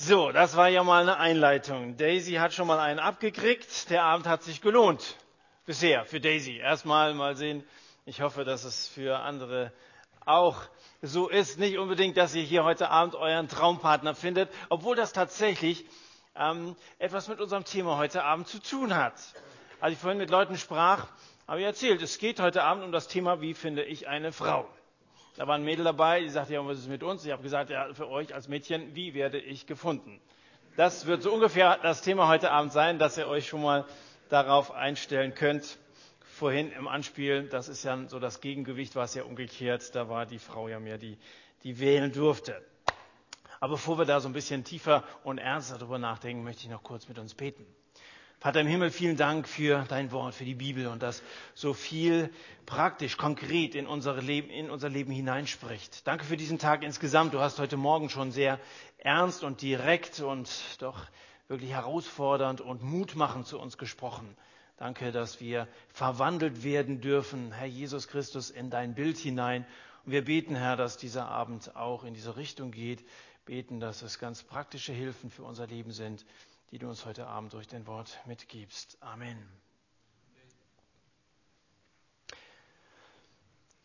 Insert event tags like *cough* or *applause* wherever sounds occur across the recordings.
So, das war ja mal eine Einleitung. Daisy hat schon mal einen abgekriegt. Der Abend hat sich gelohnt. Bisher für Daisy. Erstmal mal sehen. Ich hoffe, dass es für andere auch so ist. Nicht unbedingt, dass ihr hier heute Abend euren Traumpartner findet, obwohl das tatsächlich ähm, etwas mit unserem Thema heute Abend zu tun hat. Als ich vorhin mit Leuten sprach, habe ich erzählt, es geht heute Abend um das Thema, wie finde ich eine Frau. Da war ein Mädel dabei, die sagte, ja, was ist mit uns? Ich habe gesagt, ja, für euch als Mädchen, wie werde ich gefunden? Das wird so ungefähr das Thema heute Abend sein, dass ihr euch schon mal darauf einstellen könnt. Vorhin im Anspiel, das ist ja so das Gegengewicht, war es ja umgekehrt. Da war die Frau ja mehr die, die wählen durfte. Aber bevor wir da so ein bisschen tiefer und ernster darüber nachdenken, möchte ich noch kurz mit uns beten. Vater im Himmel, vielen Dank für dein Wort, für die Bibel und das so viel praktisch, konkret in unser Leben, in unser Leben hineinspricht. Danke für diesen Tag insgesamt. Du hast heute Morgen schon sehr ernst und direkt und doch wirklich herausfordernd und mutmachend zu uns gesprochen. Danke, dass wir verwandelt werden dürfen, Herr Jesus Christus, in dein Bild hinein. Und wir beten, Herr, dass dieser Abend auch in diese Richtung geht. Beten, dass es ganz praktische Hilfen für unser Leben sind die du uns heute Abend durch dein Wort mitgibst. Amen.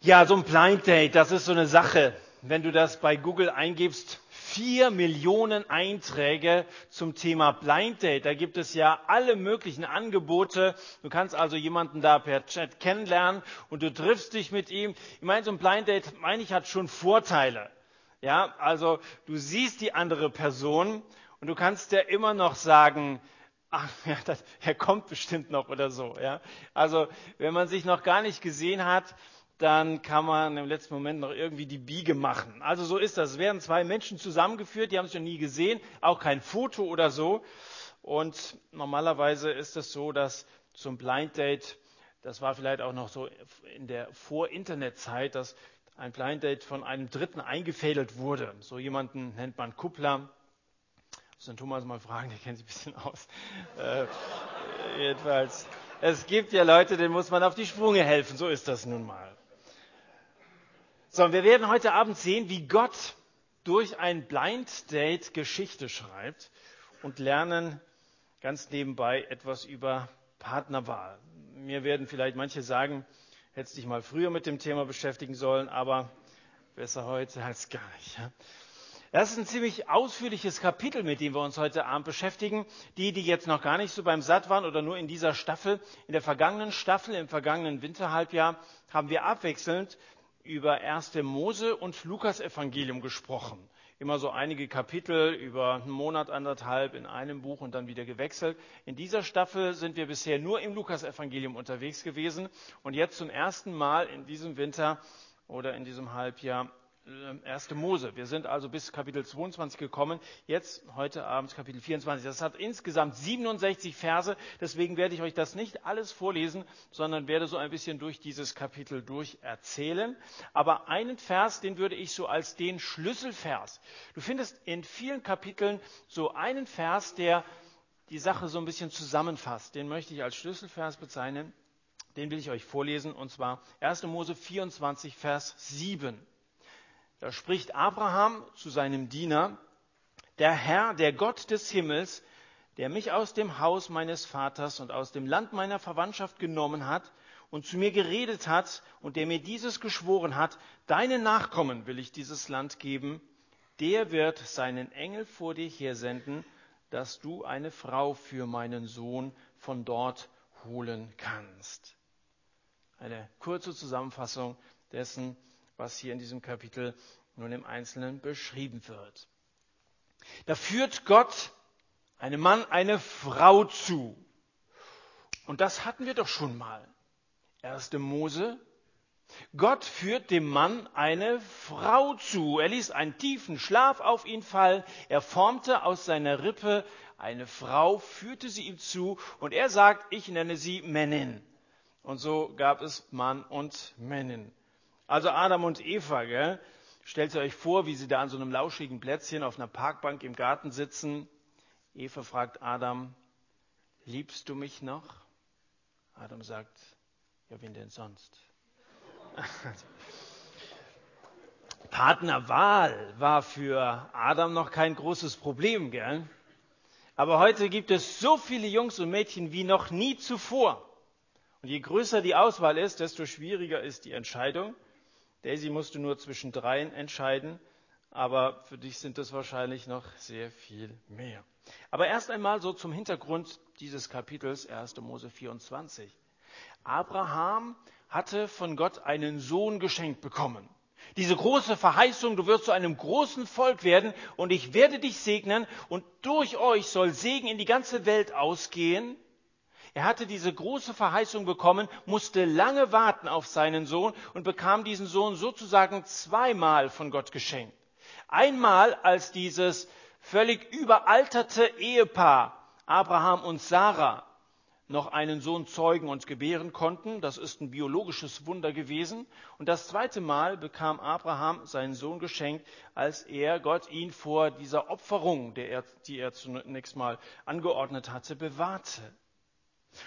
Ja, so ein Blind Date, das ist so eine Sache. Wenn du das bei Google eingibst, vier Millionen Einträge zum Thema Blind Date. Da gibt es ja alle möglichen Angebote. Du kannst also jemanden da per Chat kennenlernen und du triffst dich mit ihm. Ich meine, so ein Blind Date, meine ich, hat schon Vorteile. Ja, also du siehst die andere Person und du kannst ja immer noch sagen, ach, *laughs* ja, das, er kommt bestimmt noch oder so. Ja? Also wenn man sich noch gar nicht gesehen hat, dann kann man im letzten Moment noch irgendwie die Biege machen. Also so ist das. Es werden zwei Menschen zusammengeführt, die haben sich noch nie gesehen, auch kein Foto oder so. Und normalerweise ist es so, dass zum Blind Date, das war vielleicht auch noch so in der Vor-Internet-Zeit, dass ein Blind Date von einem Dritten eingefädelt wurde. So jemanden nennt man Kuppler muss den Thomas mal fragen, der kennt sich ein bisschen aus. Äh, jedenfalls, es gibt ja Leute, denen muss man auf die Sprünge helfen, so ist das nun mal. So, und wir werden heute Abend sehen, wie Gott durch ein Blind Date Geschichte schreibt und lernen ganz nebenbei etwas über Partnerwahl. Mir werden vielleicht manche sagen, hättest dich mal früher mit dem Thema beschäftigen sollen, aber besser heute als gar nicht. Ja? Das ist ein ziemlich ausführliches Kapitel, mit dem wir uns heute Abend beschäftigen. Die, die jetzt noch gar nicht so beim Satt waren oder nur in dieser Staffel, in der vergangenen Staffel, im vergangenen Winterhalbjahr, haben wir abwechselnd über 1. Mose und Lukas Evangelium gesprochen. Immer so einige Kapitel über einen Monat, anderthalb in einem Buch und dann wieder gewechselt. In dieser Staffel sind wir bisher nur im Lukas Evangelium unterwegs gewesen und jetzt zum ersten Mal in diesem Winter oder in diesem Halbjahr 1. Ähm, Mose. Wir sind also bis Kapitel 22 gekommen. Jetzt, heute Abend, Kapitel 24. Das hat insgesamt 67 Verse. Deswegen werde ich euch das nicht alles vorlesen, sondern werde so ein bisschen durch dieses Kapitel durch erzählen. Aber einen Vers, den würde ich so als den Schlüsselvers. Du findest in vielen Kapiteln so einen Vers, der die Sache so ein bisschen zusammenfasst. Den möchte ich als Schlüsselvers bezeichnen. Den will ich euch vorlesen, und zwar 1. Mose 24, Vers 7. Da spricht Abraham zu seinem Diener, der Herr, der Gott des Himmels, der mich aus dem Haus meines Vaters und aus dem Land meiner Verwandtschaft genommen hat und zu mir geredet hat und der mir dieses geschworen hat, deinen Nachkommen will ich dieses Land geben, der wird seinen Engel vor dir hersenden, dass du eine Frau für meinen Sohn von dort holen kannst. Eine kurze Zusammenfassung dessen, was hier in diesem Kapitel nun im Einzelnen beschrieben wird. Da führt Gott einem Mann eine Frau zu. Und das hatten wir doch schon mal. 1. Mose. Gott führt dem Mann eine Frau zu. Er ließ einen tiefen Schlaf auf ihn fallen. Er formte aus seiner Rippe eine Frau, führte sie ihm zu und er sagt, ich nenne sie Männin. Und so gab es Mann und Männin. Also Adam und Eva, gell? Stellt ihr euch vor, wie sie da an so einem lauschigen Plätzchen auf einer Parkbank im Garten sitzen. Eva fragt Adam, liebst du mich noch? Adam sagt, ja, wen denn sonst? *laughs* Partnerwahl war für Adam noch kein großes Problem, gell? Aber heute gibt es so viele Jungs und Mädchen wie noch nie zuvor. Und je größer die Auswahl ist, desto schwieriger ist die Entscheidung. Daisy musste nur zwischen dreien entscheiden, aber für dich sind es wahrscheinlich noch sehr viel mehr. Aber erst einmal so zum Hintergrund dieses Kapitels 1. Mose 24. Abraham hatte von Gott einen Sohn geschenkt bekommen. Diese große Verheißung, du wirst zu einem großen Volk werden und ich werde dich segnen und durch euch soll Segen in die ganze Welt ausgehen. Er hatte diese große Verheißung bekommen, musste lange warten auf seinen Sohn und bekam diesen Sohn sozusagen zweimal von Gott geschenkt. Einmal als dieses völlig überalterte Ehepaar Abraham und Sarah noch einen Sohn zeugen und gebären konnten. Das ist ein biologisches Wunder gewesen. Und das zweite Mal bekam Abraham seinen Sohn geschenkt, als er Gott ihn vor dieser Opferung, die er zunächst mal angeordnet hatte, bewahrte.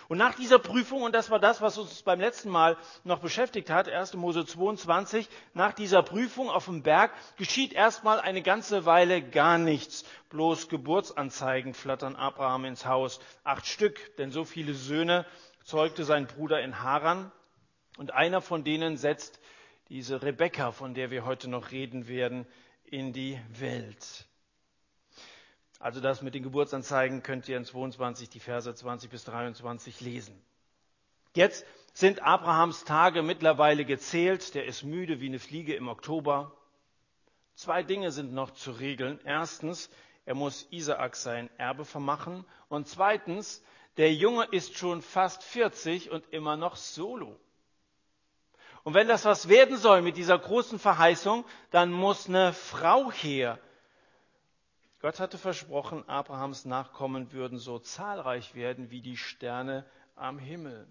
Und nach dieser Prüfung, und das war das, was uns beim letzten Mal noch beschäftigt hat, 1. Mose 22, nach dieser Prüfung auf dem Berg geschieht erstmal eine ganze Weile gar nichts. Bloß Geburtsanzeigen flattern Abraham ins Haus. Acht Stück, denn so viele Söhne zeugte sein Bruder in Haran. Und einer von denen setzt diese Rebekka, von der wir heute noch reden werden, in die Welt. Also das mit den Geburtsanzeigen könnt ihr in 22 die Verse 20 bis 23 lesen. Jetzt sind Abrahams Tage mittlerweile gezählt. Der ist müde wie eine Fliege im Oktober. Zwei Dinge sind noch zu regeln. Erstens, er muss Isaak sein Erbe vermachen. Und zweitens, der Junge ist schon fast 40 und immer noch solo. Und wenn das was werden soll mit dieser großen Verheißung, dann muss eine Frau her, Gott hatte versprochen, Abrahams Nachkommen würden so zahlreich werden wie die Sterne am Himmel.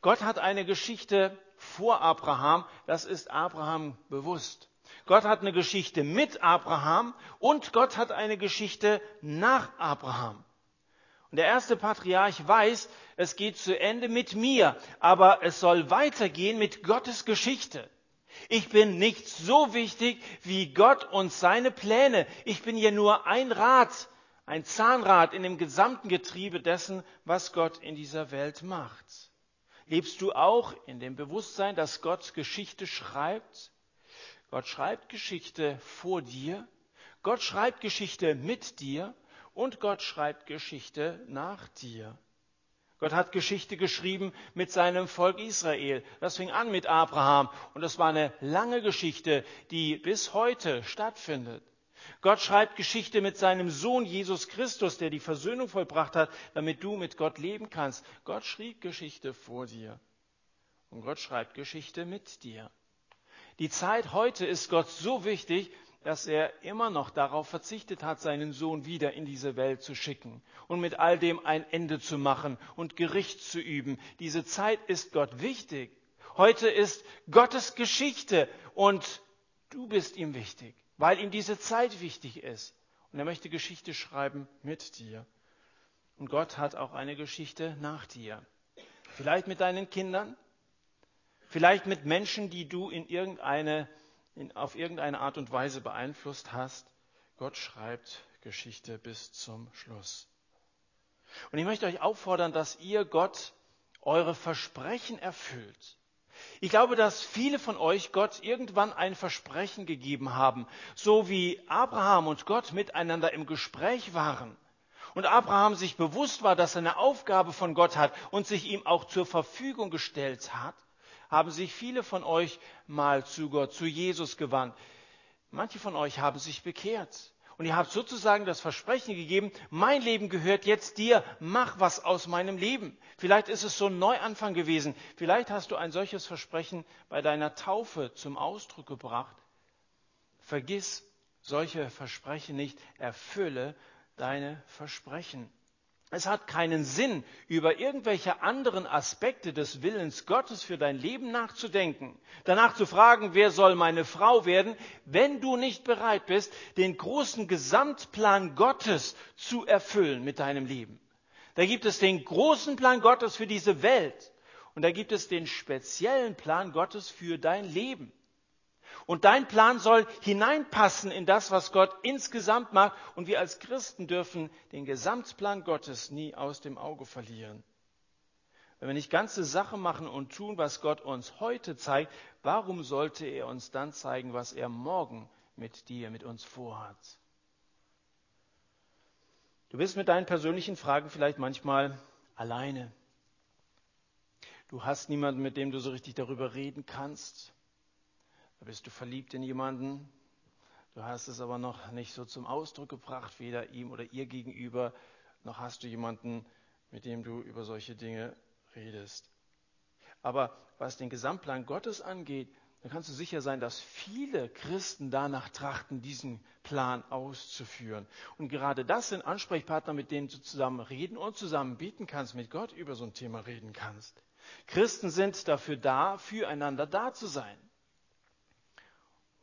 Gott hat eine Geschichte vor Abraham, das ist Abraham bewusst. Gott hat eine Geschichte mit Abraham und Gott hat eine Geschichte nach Abraham. Und der erste Patriarch weiß, es geht zu Ende mit mir, aber es soll weitergehen mit Gottes Geschichte. Ich bin nicht so wichtig wie Gott und seine Pläne. Ich bin hier nur ein Rad, ein Zahnrad in dem gesamten Getriebe dessen, was Gott in dieser Welt macht. Lebst du auch in dem Bewusstsein, dass Gott Geschichte schreibt? Gott schreibt Geschichte vor dir, Gott schreibt Geschichte mit dir und Gott schreibt Geschichte nach dir. Gott hat Geschichte geschrieben mit seinem Volk Israel. Das fing an mit Abraham und es war eine lange Geschichte, die bis heute stattfindet. Gott schreibt Geschichte mit seinem Sohn Jesus Christus, der die Versöhnung vollbracht hat, damit du mit Gott leben kannst. Gott schrieb Geschichte vor dir und Gott schreibt Geschichte mit dir. Die Zeit heute ist Gott so wichtig, dass er immer noch darauf verzichtet hat, seinen Sohn wieder in diese Welt zu schicken und mit all dem ein Ende zu machen und Gericht zu üben. Diese Zeit ist Gott wichtig. Heute ist Gottes Geschichte und du bist ihm wichtig, weil ihm diese Zeit wichtig ist. Und er möchte Geschichte schreiben mit dir. Und Gott hat auch eine Geschichte nach dir. Vielleicht mit deinen Kindern, vielleicht mit Menschen, die du in irgendeine auf irgendeine Art und Weise beeinflusst hast. Gott schreibt Geschichte bis zum Schluss. Und ich möchte euch auffordern, dass ihr Gott eure Versprechen erfüllt. Ich glaube, dass viele von euch Gott irgendwann ein Versprechen gegeben haben, so wie Abraham und Gott miteinander im Gespräch waren. Und Abraham sich bewusst war, dass er eine Aufgabe von Gott hat und sich ihm auch zur Verfügung gestellt hat haben sich viele von euch mal zu Gott, zu Jesus gewandt. Manche von euch haben sich bekehrt. Und ihr habt sozusagen das Versprechen gegeben, mein Leben gehört jetzt dir, mach was aus meinem Leben. Vielleicht ist es so ein Neuanfang gewesen. Vielleicht hast du ein solches Versprechen bei deiner Taufe zum Ausdruck gebracht. Vergiss solche Versprechen nicht, erfülle deine Versprechen. Es hat keinen Sinn, über irgendwelche anderen Aspekte des Willens Gottes für dein Leben nachzudenken, danach zu fragen, wer soll meine Frau werden, wenn du nicht bereit bist, den großen Gesamtplan Gottes zu erfüllen mit deinem Leben. Da gibt es den großen Plan Gottes für diese Welt und da gibt es den speziellen Plan Gottes für dein Leben. Und dein Plan soll hineinpassen in das, was Gott insgesamt macht. Und wir als Christen dürfen den Gesamtplan Gottes nie aus dem Auge verlieren. Wenn wir nicht ganze Sache machen und tun, was Gott uns heute zeigt, warum sollte er uns dann zeigen, was er morgen mit dir, mit uns vorhat? Du bist mit deinen persönlichen Fragen vielleicht manchmal alleine. Du hast niemanden, mit dem du so richtig darüber reden kannst. Da bist du verliebt in jemanden. Du hast es aber noch nicht so zum Ausdruck gebracht, weder ihm oder ihr gegenüber, noch hast du jemanden, mit dem du über solche Dinge redest. Aber was den Gesamtplan Gottes angeht, dann kannst du sicher sein, dass viele Christen danach trachten, diesen Plan auszuführen. Und gerade das sind Ansprechpartner, mit denen du zusammen reden und zusammen beten kannst, mit Gott über so ein Thema reden kannst. Christen sind dafür da, füreinander da zu sein.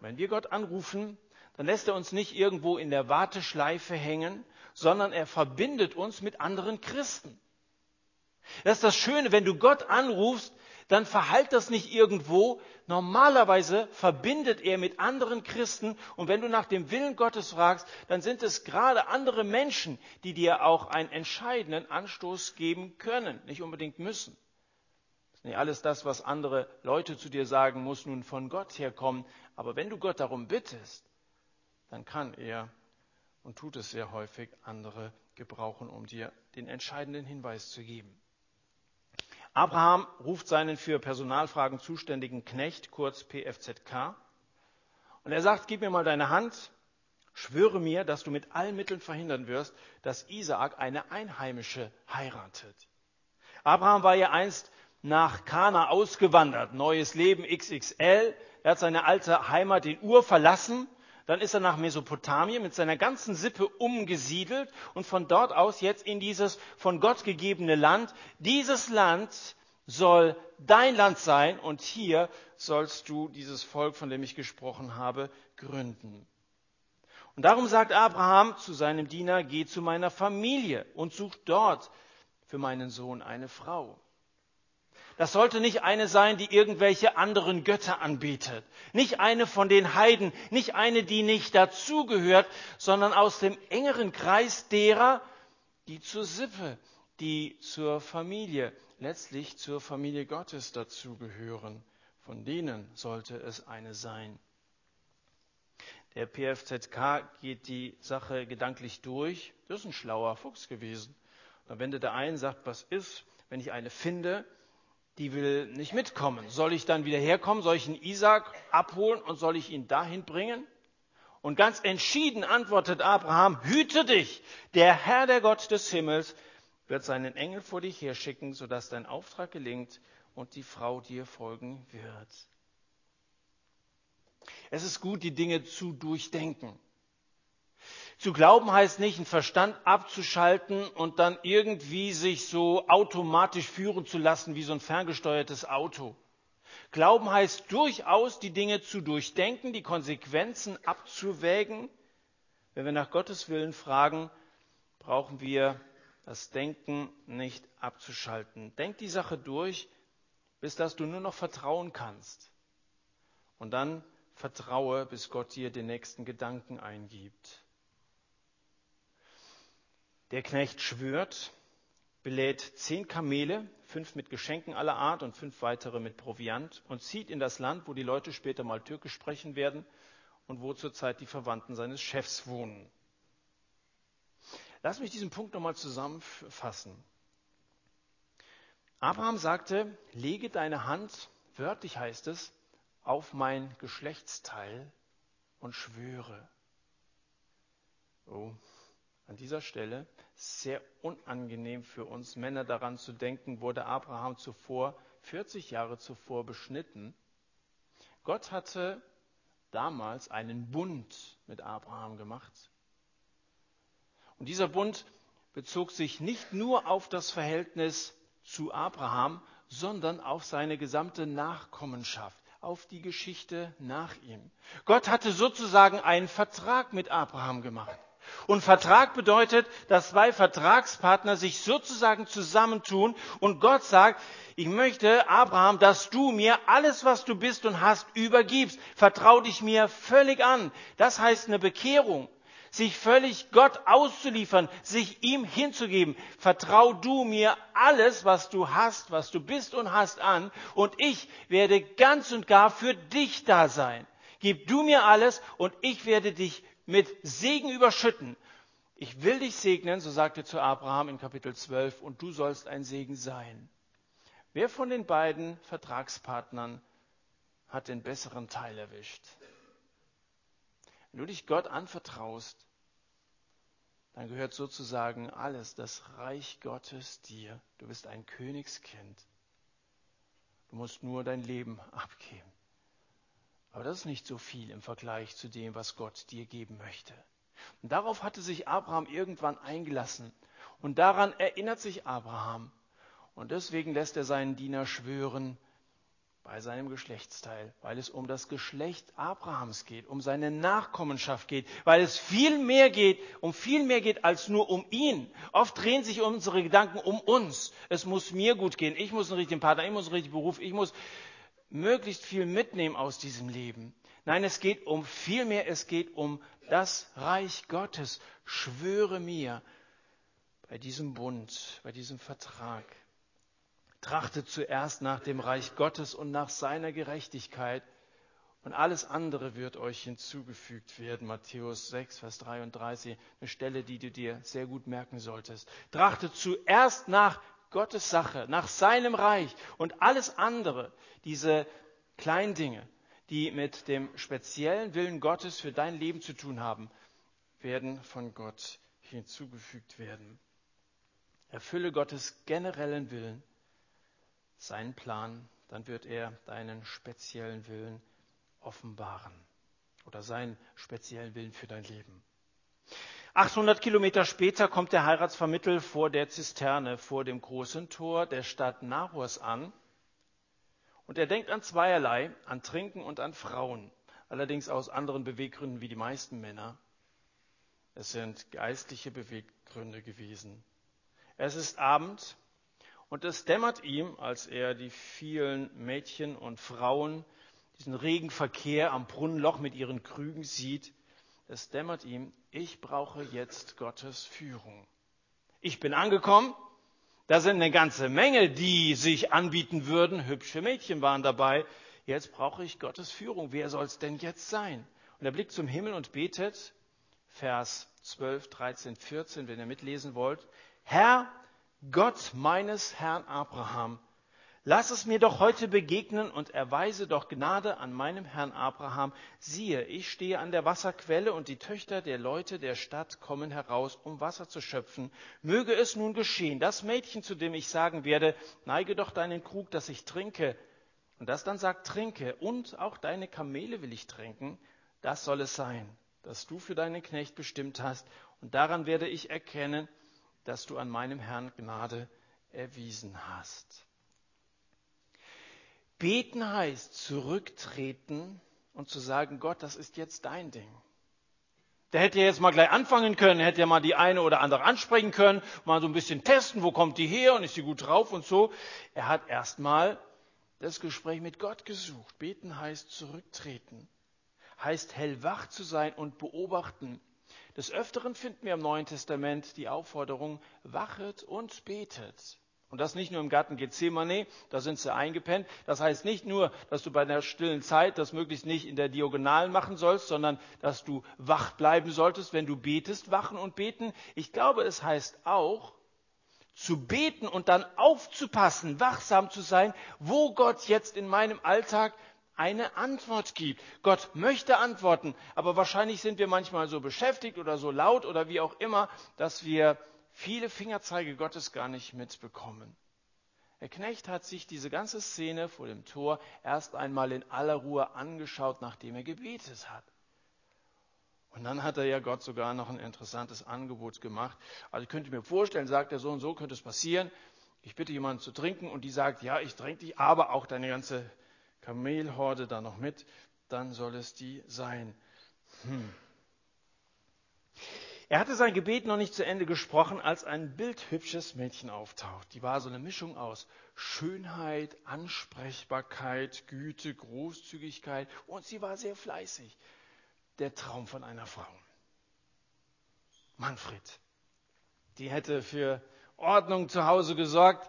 Wenn wir Gott anrufen, dann lässt er uns nicht irgendwo in der Warteschleife hängen, sondern er verbindet uns mit anderen Christen. Das ist das Schöne, wenn du Gott anrufst, dann verhalt das nicht irgendwo. Normalerweise verbindet er mit anderen Christen und wenn du nach dem Willen Gottes fragst, dann sind es gerade andere Menschen, die dir auch einen entscheidenden Anstoß geben können, nicht unbedingt müssen. Nicht alles das, was andere Leute zu dir sagen, muss nun von Gott herkommen. Aber wenn du Gott darum bittest, dann kann er und tut es sehr häufig andere gebrauchen, um dir den entscheidenden Hinweis zu geben. Abraham ruft seinen für Personalfragen zuständigen Knecht, kurz PFZK, und er sagt, gib mir mal deine Hand, schwöre mir, dass du mit allen Mitteln verhindern wirst, dass Isaak eine Einheimische heiratet. Abraham war ja einst nach Kana ausgewandert, neues Leben XXL. Er hat seine alte Heimat in Ur verlassen. Dann ist er nach Mesopotamien mit seiner ganzen Sippe umgesiedelt und von dort aus jetzt in dieses von Gott gegebene Land. Dieses Land soll dein Land sein und hier sollst du dieses Volk, von dem ich gesprochen habe, gründen. Und darum sagt Abraham zu seinem Diener, geh zu meiner Familie und such dort für meinen Sohn eine Frau. Das sollte nicht eine sein, die irgendwelche anderen Götter anbietet. Nicht eine von den Heiden, nicht eine, die nicht dazugehört, sondern aus dem engeren Kreis derer, die zur Sippe, die zur Familie, letztlich zur Familie Gottes dazugehören. Von denen sollte es eine sein. Der PFZK geht die Sache gedanklich durch. Das ist ein schlauer Fuchs gewesen. Dann wendet er ein, sagt, was ist, wenn ich eine finde, die will nicht mitkommen. Soll ich dann wieder herkommen? Soll ich einen Isaac abholen und soll ich ihn dahin bringen? Und ganz entschieden antwortet Abraham, hüte dich, der Herr, der Gott des Himmels, wird seinen Engel vor dich herschicken, sodass dein Auftrag gelingt und die Frau dir folgen wird. Es ist gut, die Dinge zu durchdenken. Zu glauben heißt nicht, den Verstand abzuschalten und dann irgendwie sich so automatisch führen zu lassen wie so ein ferngesteuertes Auto. Glauben heißt durchaus, die Dinge zu durchdenken, die Konsequenzen abzuwägen. Wenn wir nach Gottes Willen fragen, brauchen wir das Denken nicht abzuschalten. Denk die Sache durch, bis dass du nur noch vertrauen kannst. Und dann vertraue, bis Gott dir den nächsten Gedanken eingibt. Der Knecht schwört, belädt zehn Kamele, fünf mit Geschenken aller Art und fünf weitere mit Proviant und zieht in das Land, wo die Leute später mal Türkisch sprechen werden und wo zurzeit die Verwandten seines Chefs wohnen. Lass mich diesen Punkt nochmal zusammenfassen. Abraham sagte, lege deine Hand, wörtlich heißt es, auf mein Geschlechtsteil und schwöre. Oh, an dieser Stelle sehr unangenehm für uns Männer daran zu denken, wurde Abraham zuvor, 40 Jahre zuvor beschnitten. Gott hatte damals einen Bund mit Abraham gemacht. Und dieser Bund bezog sich nicht nur auf das Verhältnis zu Abraham, sondern auf seine gesamte Nachkommenschaft, auf die Geschichte nach ihm. Gott hatte sozusagen einen Vertrag mit Abraham gemacht. Und Vertrag bedeutet, dass zwei Vertragspartner sich sozusagen zusammentun und Gott sagt, ich möchte, Abraham, dass du mir alles, was du bist und hast, übergibst. Vertrau dich mir völlig an. Das heißt eine Bekehrung. Sich völlig Gott auszuliefern, sich ihm hinzugeben. Vertrau du mir alles, was du hast, was du bist und hast an und ich werde ganz und gar für dich da sein. Gib du mir alles und ich werde dich mit Segen überschütten. Ich will dich segnen, so sagte zu Abraham in Kapitel 12, und du sollst ein Segen sein. Wer von den beiden Vertragspartnern hat den besseren Teil erwischt? Wenn du dich Gott anvertraust, dann gehört sozusagen alles, das Reich Gottes dir. Du bist ein Königskind. Du musst nur dein Leben abgeben. Aber das ist nicht so viel im Vergleich zu dem, was Gott dir geben möchte. Und darauf hatte sich Abraham irgendwann eingelassen. Und daran erinnert sich Abraham. Und deswegen lässt er seinen Diener schwören bei seinem Geschlechtsteil, weil es um das Geschlecht Abrahams geht, um seine Nachkommenschaft geht, weil es viel mehr geht, um viel mehr geht als nur um ihn. Oft drehen sich unsere Gedanken um uns. Es muss mir gut gehen, ich muss einen richtigen Partner, ich muss einen richtigen Beruf, ich muss möglichst viel mitnehmen aus diesem Leben. Nein, es geht um viel mehr, es geht um das Reich Gottes. Schwöre mir bei diesem Bund, bei diesem Vertrag. Trachtet zuerst nach dem Reich Gottes und nach seiner Gerechtigkeit und alles andere wird euch hinzugefügt werden. Matthäus 6, Vers 33, eine Stelle, die du dir sehr gut merken solltest. Trachtet zuerst nach Gottes Sache, nach seinem Reich und alles andere, diese kleinen Dinge, die mit dem speziellen Willen Gottes für dein Leben zu tun haben, werden von Gott hinzugefügt werden. Erfülle Gottes generellen Willen, seinen Plan, dann wird er deinen speziellen Willen offenbaren oder seinen speziellen Willen für dein Leben. 800 Kilometer später kommt der Heiratsvermittel vor der Zisterne, vor dem großen Tor der Stadt Nahors an. Und er denkt an zweierlei, an Trinken und an Frauen, allerdings aus anderen Beweggründen wie die meisten Männer. Es sind geistliche Beweggründe gewesen. Es ist Abend und es dämmert ihm, als er die vielen Mädchen und Frauen, diesen regen Verkehr am Brunnenloch mit ihren Krügen sieht, es dämmert ihm, ich brauche jetzt Gottes Führung. Ich bin angekommen, da sind eine ganze Menge, die sich anbieten würden, hübsche Mädchen waren dabei, jetzt brauche ich Gottes Führung, wer soll es denn jetzt sein? Und er blickt zum Himmel und betet, Vers 12, 13, 14, wenn ihr mitlesen wollt, Herr, Gott meines Herrn Abraham, Lass es mir doch heute begegnen und erweise doch Gnade an meinem Herrn Abraham. Siehe, ich stehe an der Wasserquelle und die Töchter der Leute der Stadt kommen heraus, um Wasser zu schöpfen. Möge es nun geschehen, das Mädchen, zu dem ich sagen werde, neige doch deinen Krug, dass ich trinke, und das dann sagt, trinke, und auch deine Kamele will ich trinken, das soll es sein, dass du für deinen Knecht bestimmt hast, und daran werde ich erkennen, dass du an meinem Herrn Gnade erwiesen hast. Beten heißt zurücktreten und zu sagen, Gott, das ist jetzt dein Ding. Der hätte ja jetzt mal gleich anfangen können, hätte ja mal die eine oder andere ansprechen können, mal so ein bisschen testen, wo kommt die her und ist sie gut drauf und so. Er hat erstmal das Gespräch mit Gott gesucht. Beten heißt zurücktreten, heißt hellwach zu sein und beobachten. Des Öfteren finden wir im Neuen Testament die Aufforderung, wachet und betet. Und das nicht nur im Garten Gethsemane, da sind sie eingepennt. Das heißt nicht nur, dass du bei der stillen Zeit das möglichst nicht in der Diagonalen machen sollst, sondern dass du wach bleiben solltest, wenn du betest, wachen und beten. Ich glaube, es heißt auch, zu beten und dann aufzupassen, wachsam zu sein, wo Gott jetzt in meinem Alltag eine Antwort gibt. Gott möchte antworten, aber wahrscheinlich sind wir manchmal so beschäftigt oder so laut oder wie auch immer, dass wir viele Fingerzeige Gottes gar nicht mitbekommen. Der Knecht hat sich diese ganze Szene vor dem Tor erst einmal in aller Ruhe angeschaut, nachdem er gebetet hat. Und dann hat er ja Gott sogar noch ein interessantes Angebot gemacht. Also ich könnte mir vorstellen, sagt er so und so, könnte es passieren. Ich bitte jemanden zu trinken und die sagt, ja, ich trinke dich, aber auch deine ganze Kamelhorde da noch mit. Dann soll es die sein. Hm. Er hatte sein Gebet noch nicht zu Ende gesprochen, als ein bildhübsches Mädchen auftaucht. Die war so eine Mischung aus Schönheit, Ansprechbarkeit, Güte, Großzügigkeit und sie war sehr fleißig. Der Traum von einer Frau. Manfred. Die hätte für Ordnung zu Hause gesorgt.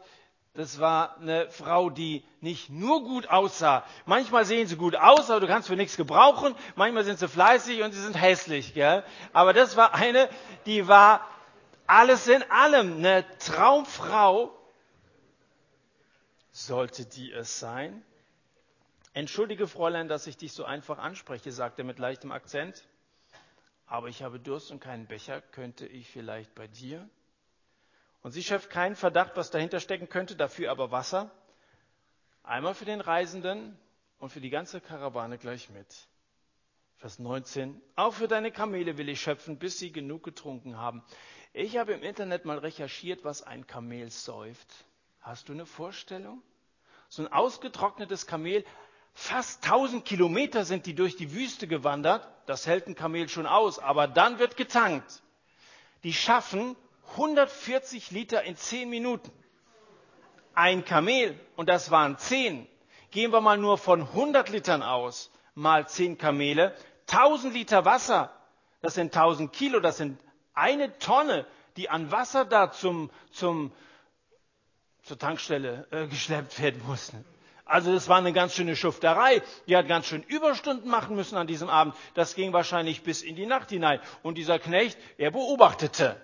Das war eine Frau, die nicht nur gut aussah. Manchmal sehen sie gut aus, aber du kannst für nichts gebrauchen. Manchmal sind sie fleißig und sie sind hässlich. Gell? Aber das war eine, die war alles in allem. Eine Traumfrau sollte die es sein. Entschuldige, Fräulein, dass ich dich so einfach anspreche, sagte er mit leichtem Akzent. Aber ich habe Durst und keinen Becher. Könnte ich vielleicht bei dir? Und sie schöpft keinen Verdacht, was dahinter stecken könnte, dafür aber Wasser. Einmal für den Reisenden und für die ganze Karawane gleich mit. Vers 19. Auch für deine Kamele will ich schöpfen, bis sie genug getrunken haben. Ich habe im Internet mal recherchiert, was ein Kamel säuft. Hast du eine Vorstellung? So ein ausgetrocknetes Kamel, fast 1000 Kilometer sind die durch die Wüste gewandert. Das hält ein Kamel schon aus, aber dann wird getankt. Die schaffen 140 Liter in 10 Minuten. Ein Kamel, und das waren 10. Gehen wir mal nur von 100 Litern aus, mal 10 Kamele, 1000 Liter Wasser, das sind 1000 Kilo, das sind eine Tonne, die an Wasser da zum, zum, zur Tankstelle äh, geschleppt werden mussten. Also das war eine ganz schöne Schufterei. Die hat ganz schön Überstunden machen müssen an diesem Abend. Das ging wahrscheinlich bis in die Nacht hinein. Und dieser Knecht, er beobachtete.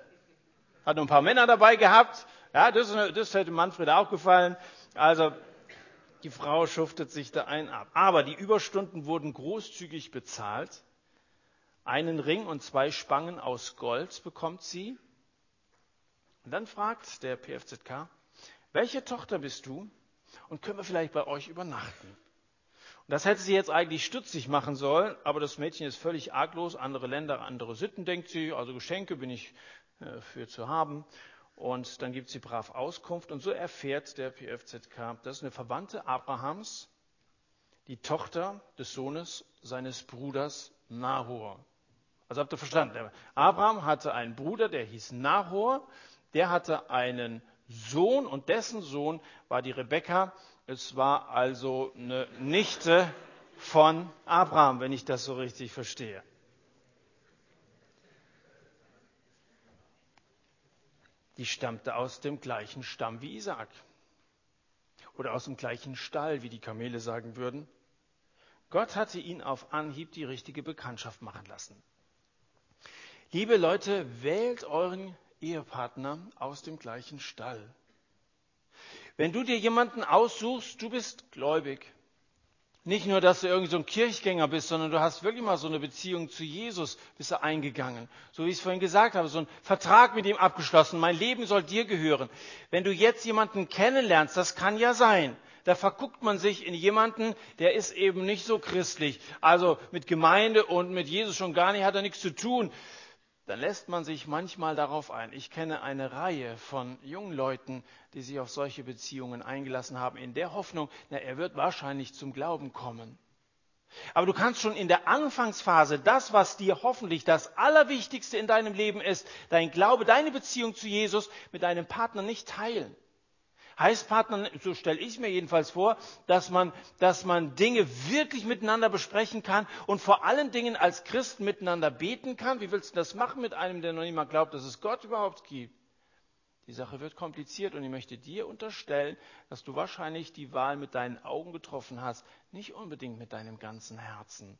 Hat noch ein paar Männer dabei gehabt. Ja, das, das hätte Manfred auch gefallen. Also, die Frau schuftet sich da ein ab. Aber die Überstunden wurden großzügig bezahlt. Einen Ring und zwei Spangen aus Gold bekommt sie. Und dann fragt der PFZK, welche Tochter bist du? Und können wir vielleicht bei euch übernachten? Und das hätte sie jetzt eigentlich stützig machen sollen, aber das Mädchen ist völlig arglos. Andere Länder, andere Sitten, denkt sie. Also Geschenke bin ich für zu haben. Und dann gibt sie brav Auskunft. Und so erfährt der PFZK, das ist eine Verwandte Abrahams, die Tochter des Sohnes seines Bruders Nahor. Also habt ihr verstanden? Abraham hatte einen Bruder, der hieß Nahor. Der hatte einen Sohn und dessen Sohn war die Rebekka. Es war also eine Nichte von Abraham, wenn ich das so richtig verstehe. Die stammte aus dem gleichen Stamm wie Isaak. Oder aus dem gleichen Stall, wie die Kamele sagen würden. Gott hatte ihn auf Anhieb die richtige Bekanntschaft machen lassen. Liebe Leute, wählt euren Ehepartner aus dem gleichen Stall. Wenn du dir jemanden aussuchst, du bist gläubig, nicht nur, dass du irgendwie so ein Kirchgänger bist, sondern du hast wirklich mal so eine Beziehung zu Jesus, bist du eingegangen. So wie ich es vorhin gesagt habe, so ein Vertrag mit ihm abgeschlossen. Mein Leben soll dir gehören. Wenn du jetzt jemanden kennenlernst, das kann ja sein. Da verguckt man sich in jemanden, der ist eben nicht so christlich. Also mit Gemeinde und mit Jesus schon gar nicht hat er nichts zu tun dann lässt man sich manchmal darauf ein. Ich kenne eine Reihe von jungen Leuten, die sich auf solche Beziehungen eingelassen haben, in der Hoffnung, na, er wird wahrscheinlich zum Glauben kommen. Aber du kannst schon in der Anfangsphase das, was dir hoffentlich das Allerwichtigste in deinem Leben ist, dein Glaube, deine Beziehung zu Jesus mit deinem Partner nicht teilen. Heißt Partner, so stelle ich mir jedenfalls vor, dass man, dass man Dinge wirklich miteinander besprechen kann und vor allen Dingen als Christen miteinander beten kann. Wie willst du das machen mit einem, der noch mal glaubt, dass es Gott überhaupt gibt? Die Sache wird kompliziert und ich möchte dir unterstellen, dass du wahrscheinlich die Wahl mit deinen Augen getroffen hast, nicht unbedingt mit deinem ganzen Herzen.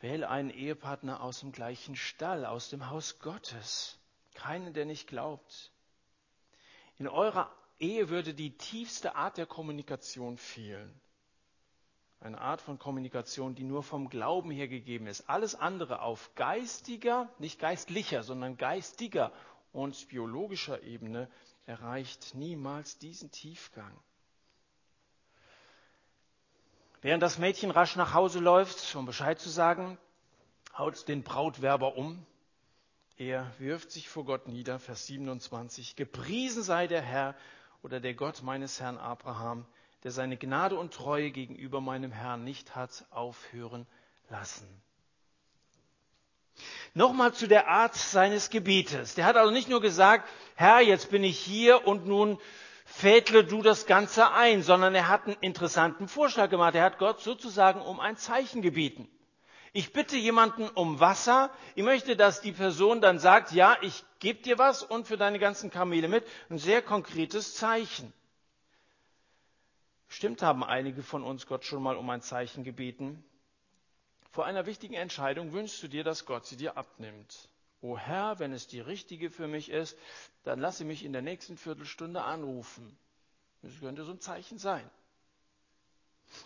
Wähle einen Ehepartner aus dem gleichen Stall, aus dem Haus Gottes. Keinen, der nicht glaubt. In eurer Ehe würde die tiefste Art der Kommunikation fehlen. Eine Art von Kommunikation, die nur vom Glauben her gegeben ist. Alles andere auf geistiger, nicht geistlicher, sondern geistiger und biologischer Ebene erreicht niemals diesen Tiefgang. Während das Mädchen rasch nach Hause läuft, um Bescheid zu sagen, haut den Brautwerber um er wirft sich vor Gott nieder, Vers 27. Gepriesen sei der Herr oder der Gott meines Herrn Abraham, der seine Gnade und Treue gegenüber meinem Herrn nicht hat aufhören lassen. Nochmal zu der Art seines Gebetes. Der hat also nicht nur gesagt, Herr, jetzt bin ich hier und nun fädle du das Ganze ein, sondern er hat einen interessanten Vorschlag gemacht. Er hat Gott sozusagen um ein Zeichen gebeten. Ich bitte jemanden um Wasser. Ich möchte, dass die Person dann sagt, ja, ich gebe dir was und für deine ganzen Kamele mit. Ein sehr konkretes Zeichen. Stimmt haben einige von uns Gott schon mal um ein Zeichen gebeten. Vor einer wichtigen Entscheidung wünschst du dir, dass Gott sie dir abnimmt. O Herr, wenn es die richtige für mich ist, dann lasse mich in der nächsten Viertelstunde anrufen. Das könnte so ein Zeichen sein.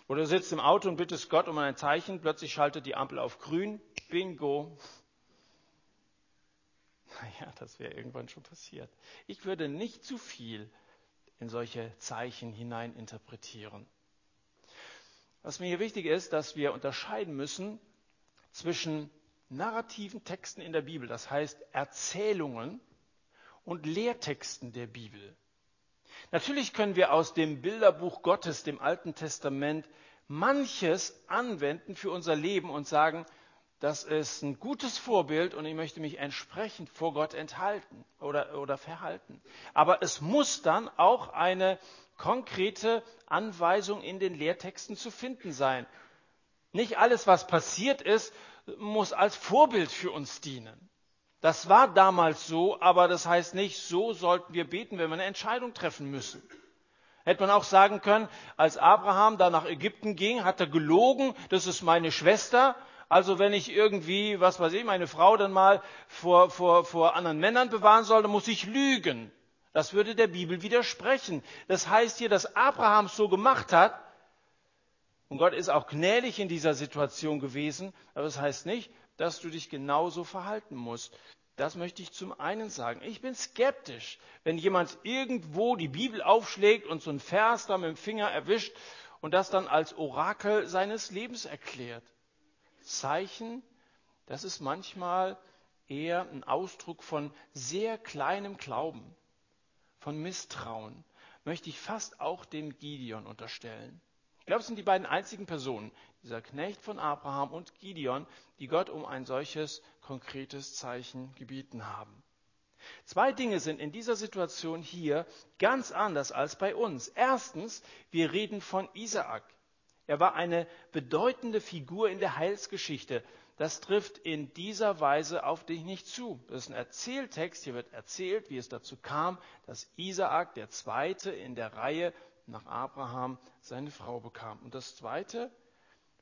Oder du sitzt im Auto und bittest Gott um ein Zeichen, plötzlich schaltet die Ampel auf grün. Bingo. Naja, das wäre irgendwann schon passiert. Ich würde nicht zu viel in solche Zeichen hinein interpretieren. Was mir hier wichtig ist, dass wir unterscheiden müssen zwischen narrativen Texten in der Bibel, das heißt Erzählungen und Lehrtexten der Bibel. Natürlich können wir aus dem Bilderbuch Gottes, dem Alten Testament, manches anwenden für unser Leben und sagen, das ist ein gutes Vorbild und ich möchte mich entsprechend vor Gott enthalten oder, oder verhalten. Aber es muss dann auch eine konkrete Anweisung in den Lehrtexten zu finden sein. Nicht alles, was passiert ist, muss als Vorbild für uns dienen. Das war damals so, aber das heißt nicht, so sollten wir beten, wenn wir eine Entscheidung treffen müssen. Hätte man auch sagen können, als Abraham da nach Ägypten ging, hat er gelogen, das ist meine Schwester. Also wenn ich irgendwie, was weiß ich, meine Frau dann mal vor, vor, vor anderen Männern bewahren soll, dann muss ich lügen. Das würde der Bibel widersprechen. Das heißt hier, dass Abraham es so gemacht hat, und Gott ist auch gnädig in dieser Situation gewesen, aber das heißt nicht, dass du dich genauso verhalten musst. Das möchte ich zum einen sagen. Ich bin skeptisch, wenn jemand irgendwo die Bibel aufschlägt und so einen Vers da mit dem Finger erwischt und das dann als Orakel seines Lebens erklärt. Zeichen, das ist manchmal eher ein Ausdruck von sehr kleinem Glauben, von Misstrauen, möchte ich fast auch dem Gideon unterstellen. Ich glaube, es sind die beiden einzigen Personen, dieser Knecht von Abraham und Gideon, die Gott um ein solches konkretes Zeichen gebeten haben. Zwei Dinge sind in dieser Situation hier ganz anders als bei uns. Erstens, wir reden von Isaak. Er war eine bedeutende Figur in der Heilsgeschichte. Das trifft in dieser Weise auf dich nicht zu. Das ist ein Erzähltext. Hier wird erzählt, wie es dazu kam, dass Isaak, der Zweite in der Reihe nach Abraham seine Frau bekam. Und das Zweite,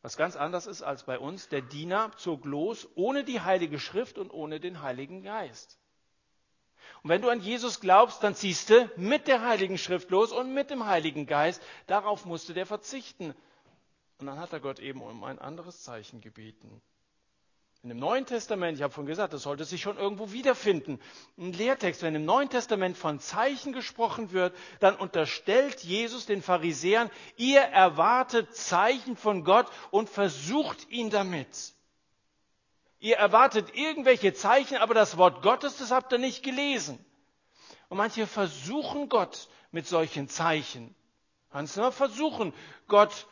was ganz anders ist als bei uns, der Diener zog los ohne die Heilige Schrift und ohne den Heiligen Geist. Und wenn du an Jesus glaubst, dann ziehst du mit der Heiligen Schrift los und mit dem Heiligen Geist. Darauf musste der verzichten. Und dann hat er Gott eben um ein anderes Zeichen gebeten. In dem Neuen Testament, ich habe vorhin gesagt, das sollte sich schon irgendwo wiederfinden. Ein Lehrtext, wenn im Neuen Testament von Zeichen gesprochen wird, dann unterstellt Jesus den Pharisäern, ihr erwartet Zeichen von Gott und versucht ihn damit. Ihr erwartet irgendwelche Zeichen, aber das Wort Gottes, das habt ihr nicht gelesen. Und manche versuchen Gott mit solchen Zeichen. Kannst du mal versuchen, Gott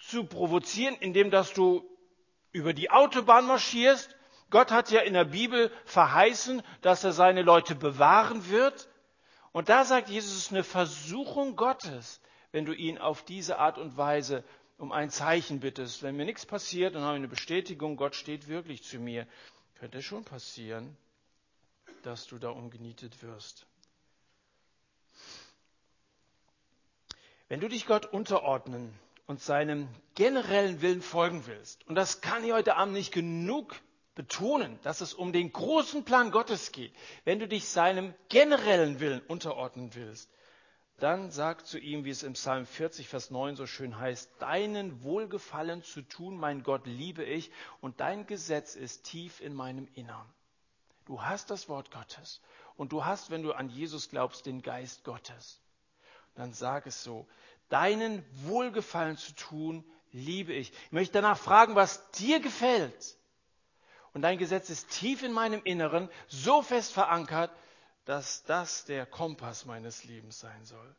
zu provozieren, indem dass du über die Autobahn marschierst. Gott hat ja in der Bibel verheißen, dass er seine Leute bewahren wird. Und da sagt Jesus, es ist eine Versuchung Gottes, wenn du ihn auf diese Art und Weise um ein Zeichen bittest. Wenn mir nichts passiert, dann habe ich eine Bestätigung, Gott steht wirklich zu mir. Könnte schon passieren, dass du da umgenietet wirst. Wenn du dich Gott unterordnen und seinem generellen Willen folgen willst, und das kann ich heute Abend nicht genug betonen, dass es um den großen Plan Gottes geht, wenn du dich seinem generellen Willen unterordnen willst, dann sag zu ihm, wie es im Psalm 40, Vers 9 so schön heißt, deinen Wohlgefallen zu tun, mein Gott, liebe ich, und dein Gesetz ist tief in meinem Innern. Du hast das Wort Gottes und du hast, wenn du an Jesus glaubst, den Geist Gottes. Dann sag es so, deinen Wohlgefallen zu tun, liebe ich. Ich möchte danach fragen, was dir gefällt. Und dein Gesetz ist tief in meinem Inneren, so fest verankert, dass das der Kompass meines Lebens sein soll.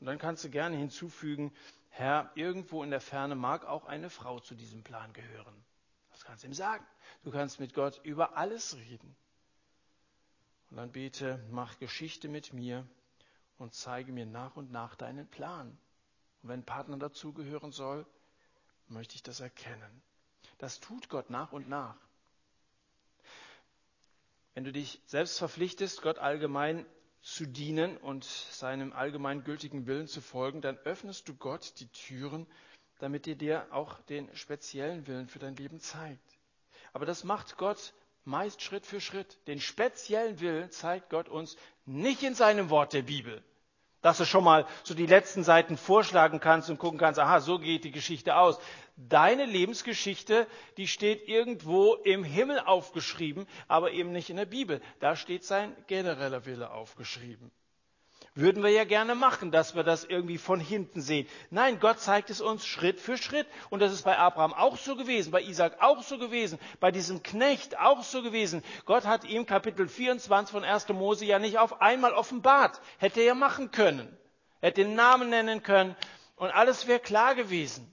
Und dann kannst du gerne hinzufügen, Herr, irgendwo in der Ferne mag auch eine Frau zu diesem Plan gehören. Das kannst ihm sagen. Du kannst mit Gott über alles reden. Und dann bete, mach Geschichte mit mir und zeige mir nach und nach deinen Plan. Und wenn ein Partner dazugehören soll, möchte ich das erkennen. Das tut Gott nach und nach. Wenn du dich selbst verpflichtest, Gott allgemein zu dienen und seinem allgemein gültigen Willen zu folgen, dann öffnest du Gott die Türen, damit er dir auch den speziellen Willen für dein Leben zeigt. Aber das macht Gott meist Schritt für Schritt. Den speziellen Willen zeigt Gott uns nicht in seinem Wort der Bibel dass du schon mal so die letzten Seiten vorschlagen kannst und gucken kannst, aha, so geht die Geschichte aus. Deine Lebensgeschichte, die steht irgendwo im Himmel aufgeschrieben, aber eben nicht in der Bibel. Da steht sein genereller Wille aufgeschrieben. Würden wir ja gerne machen, dass wir das irgendwie von hinten sehen. Nein, Gott zeigt es uns Schritt für Schritt. Und das ist bei Abraham auch so gewesen, bei Isaac auch so gewesen, bei diesem Knecht auch so gewesen. Gott hat ihm Kapitel 24 von 1. Mose ja nicht auf einmal offenbart. Hätte er machen können. Hätte den Namen nennen können und alles wäre klar gewesen.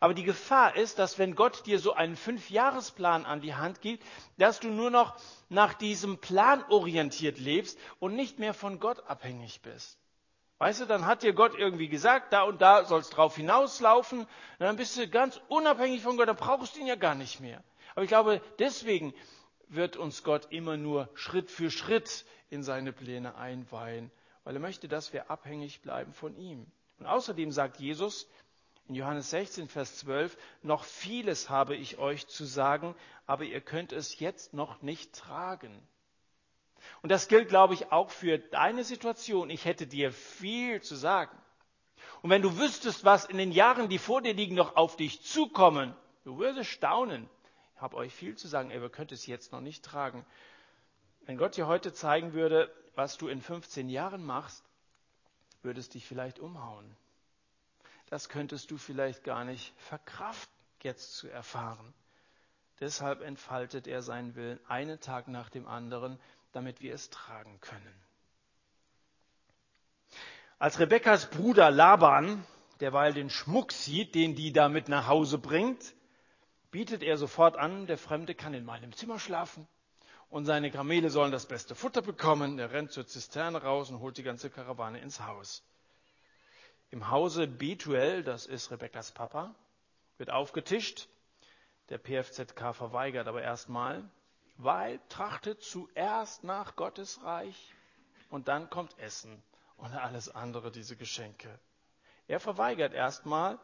Aber die Gefahr ist, dass wenn Gott dir so einen Fünfjahresplan an die Hand gibt, dass du nur noch nach diesem Plan orientiert lebst und nicht mehr von Gott abhängig bist. Weißt du, dann hat dir Gott irgendwie gesagt, da und da soll es drauf hinauslaufen, dann bist du ganz unabhängig von Gott, dann brauchst du ihn ja gar nicht mehr. Aber ich glaube, deswegen wird uns Gott immer nur Schritt für Schritt in seine Pläne einweihen, weil er möchte, dass wir abhängig bleiben von ihm. Und außerdem sagt Jesus, in Johannes 16, Vers 12, noch vieles habe ich euch zu sagen, aber ihr könnt es jetzt noch nicht tragen. Und das gilt, glaube ich, auch für deine Situation. Ich hätte dir viel zu sagen. Und wenn du wüsstest, was in den Jahren, die vor dir liegen, noch auf dich zukommen, du würdest staunen. Ich habe euch viel zu sagen, aber ihr könnt es jetzt noch nicht tragen. Wenn Gott dir heute zeigen würde, was du in 15 Jahren machst, würde es dich vielleicht umhauen das könntest du vielleicht gar nicht verkraften, jetzt zu erfahren. Deshalb entfaltet er seinen Willen einen Tag nach dem anderen, damit wir es tragen können. Als Rebekkas Bruder Laban derweil den Schmuck sieht, den die da mit nach Hause bringt, bietet er sofort an, der Fremde kann in meinem Zimmer schlafen und seine Kamele sollen das beste Futter bekommen. Er rennt zur Zisterne raus und holt die ganze Karawane ins Haus. Im Hause Betuel, das ist Rebekkas Papa, wird aufgetischt. Der PFZK verweigert aber erstmal, weil trachtet zuerst nach Gottes Reich und dann kommt Essen und alles andere, diese Geschenke. Er verweigert erstmal,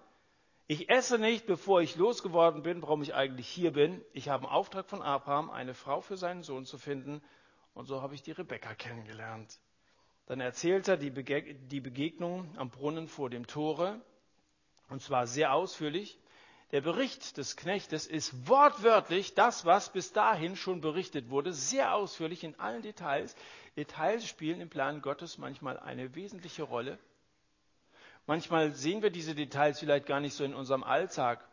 ich esse nicht, bevor ich losgeworden bin, warum ich eigentlich hier bin. Ich habe einen Auftrag von Abraham, eine Frau für seinen Sohn zu finden und so habe ich die Rebekka kennengelernt. Dann erzählt er die Begegnung am Brunnen vor dem Tore, und zwar sehr ausführlich. Der Bericht des Knechtes ist wortwörtlich das, was bis dahin schon berichtet wurde, sehr ausführlich in allen Details. Details spielen im Plan Gottes manchmal eine wesentliche Rolle. Manchmal sehen wir diese Details vielleicht gar nicht so in unserem Alltag.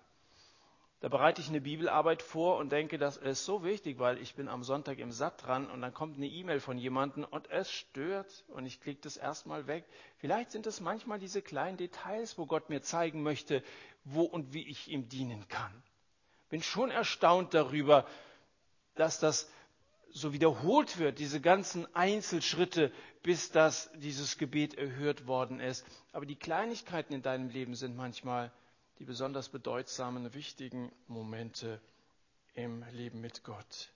Da bereite ich eine Bibelarbeit vor und denke, das ist so wichtig, weil ich bin am Sonntag im Satt dran und dann kommt eine E-Mail von jemandem und es stört und ich klicke das erstmal weg. Vielleicht sind es manchmal diese kleinen Details, wo Gott mir zeigen möchte, wo und wie ich ihm dienen kann. Bin schon erstaunt darüber, dass das so wiederholt wird, diese ganzen Einzelschritte, bis das dieses Gebet erhört worden ist. Aber die Kleinigkeiten in deinem Leben sind manchmal die besonders bedeutsamen, wichtigen Momente im Leben mit Gott.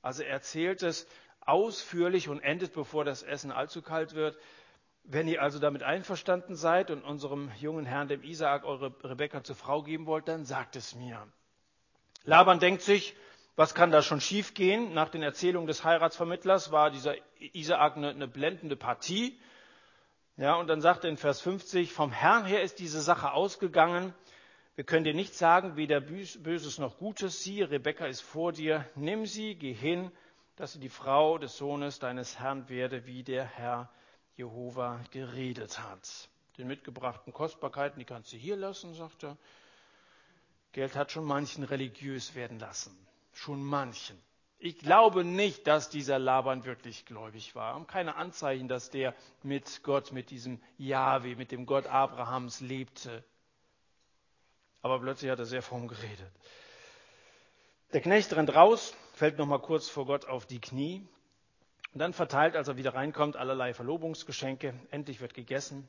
Also er erzählt es ausführlich und endet, bevor das Essen allzu kalt wird. Wenn ihr also damit einverstanden seid und unserem jungen Herrn, dem Isaak, eure Rebekka zur Frau geben wollt, dann sagt es mir. Laban denkt sich, was kann da schon schiefgehen? Nach den Erzählungen des Heiratsvermittlers war dieser Isaak eine, eine blendende Partie. Ja, und dann sagt er in Vers 50, vom Herrn her ist diese Sache ausgegangen. Wir können dir nicht sagen, weder Böses noch Gutes. Siehe, Rebekka ist vor dir. Nimm sie, geh hin, dass sie die Frau des Sohnes deines Herrn werde, wie der Herr Jehova geredet hat. Den mitgebrachten Kostbarkeiten, die kannst du hier lassen, sagt er. Geld hat schon manchen religiös werden lassen. Schon manchen. Ich glaube nicht, dass dieser Laban wirklich gläubig war. Und keine Anzeichen, dass der mit Gott, mit diesem Yahweh, mit dem Gott Abrahams lebte. Aber plötzlich hat er sehr fromm geredet. Der Knecht rennt raus, fällt noch mal kurz vor Gott auf die Knie und dann verteilt, als er wieder reinkommt, allerlei Verlobungsgeschenke. Endlich wird gegessen.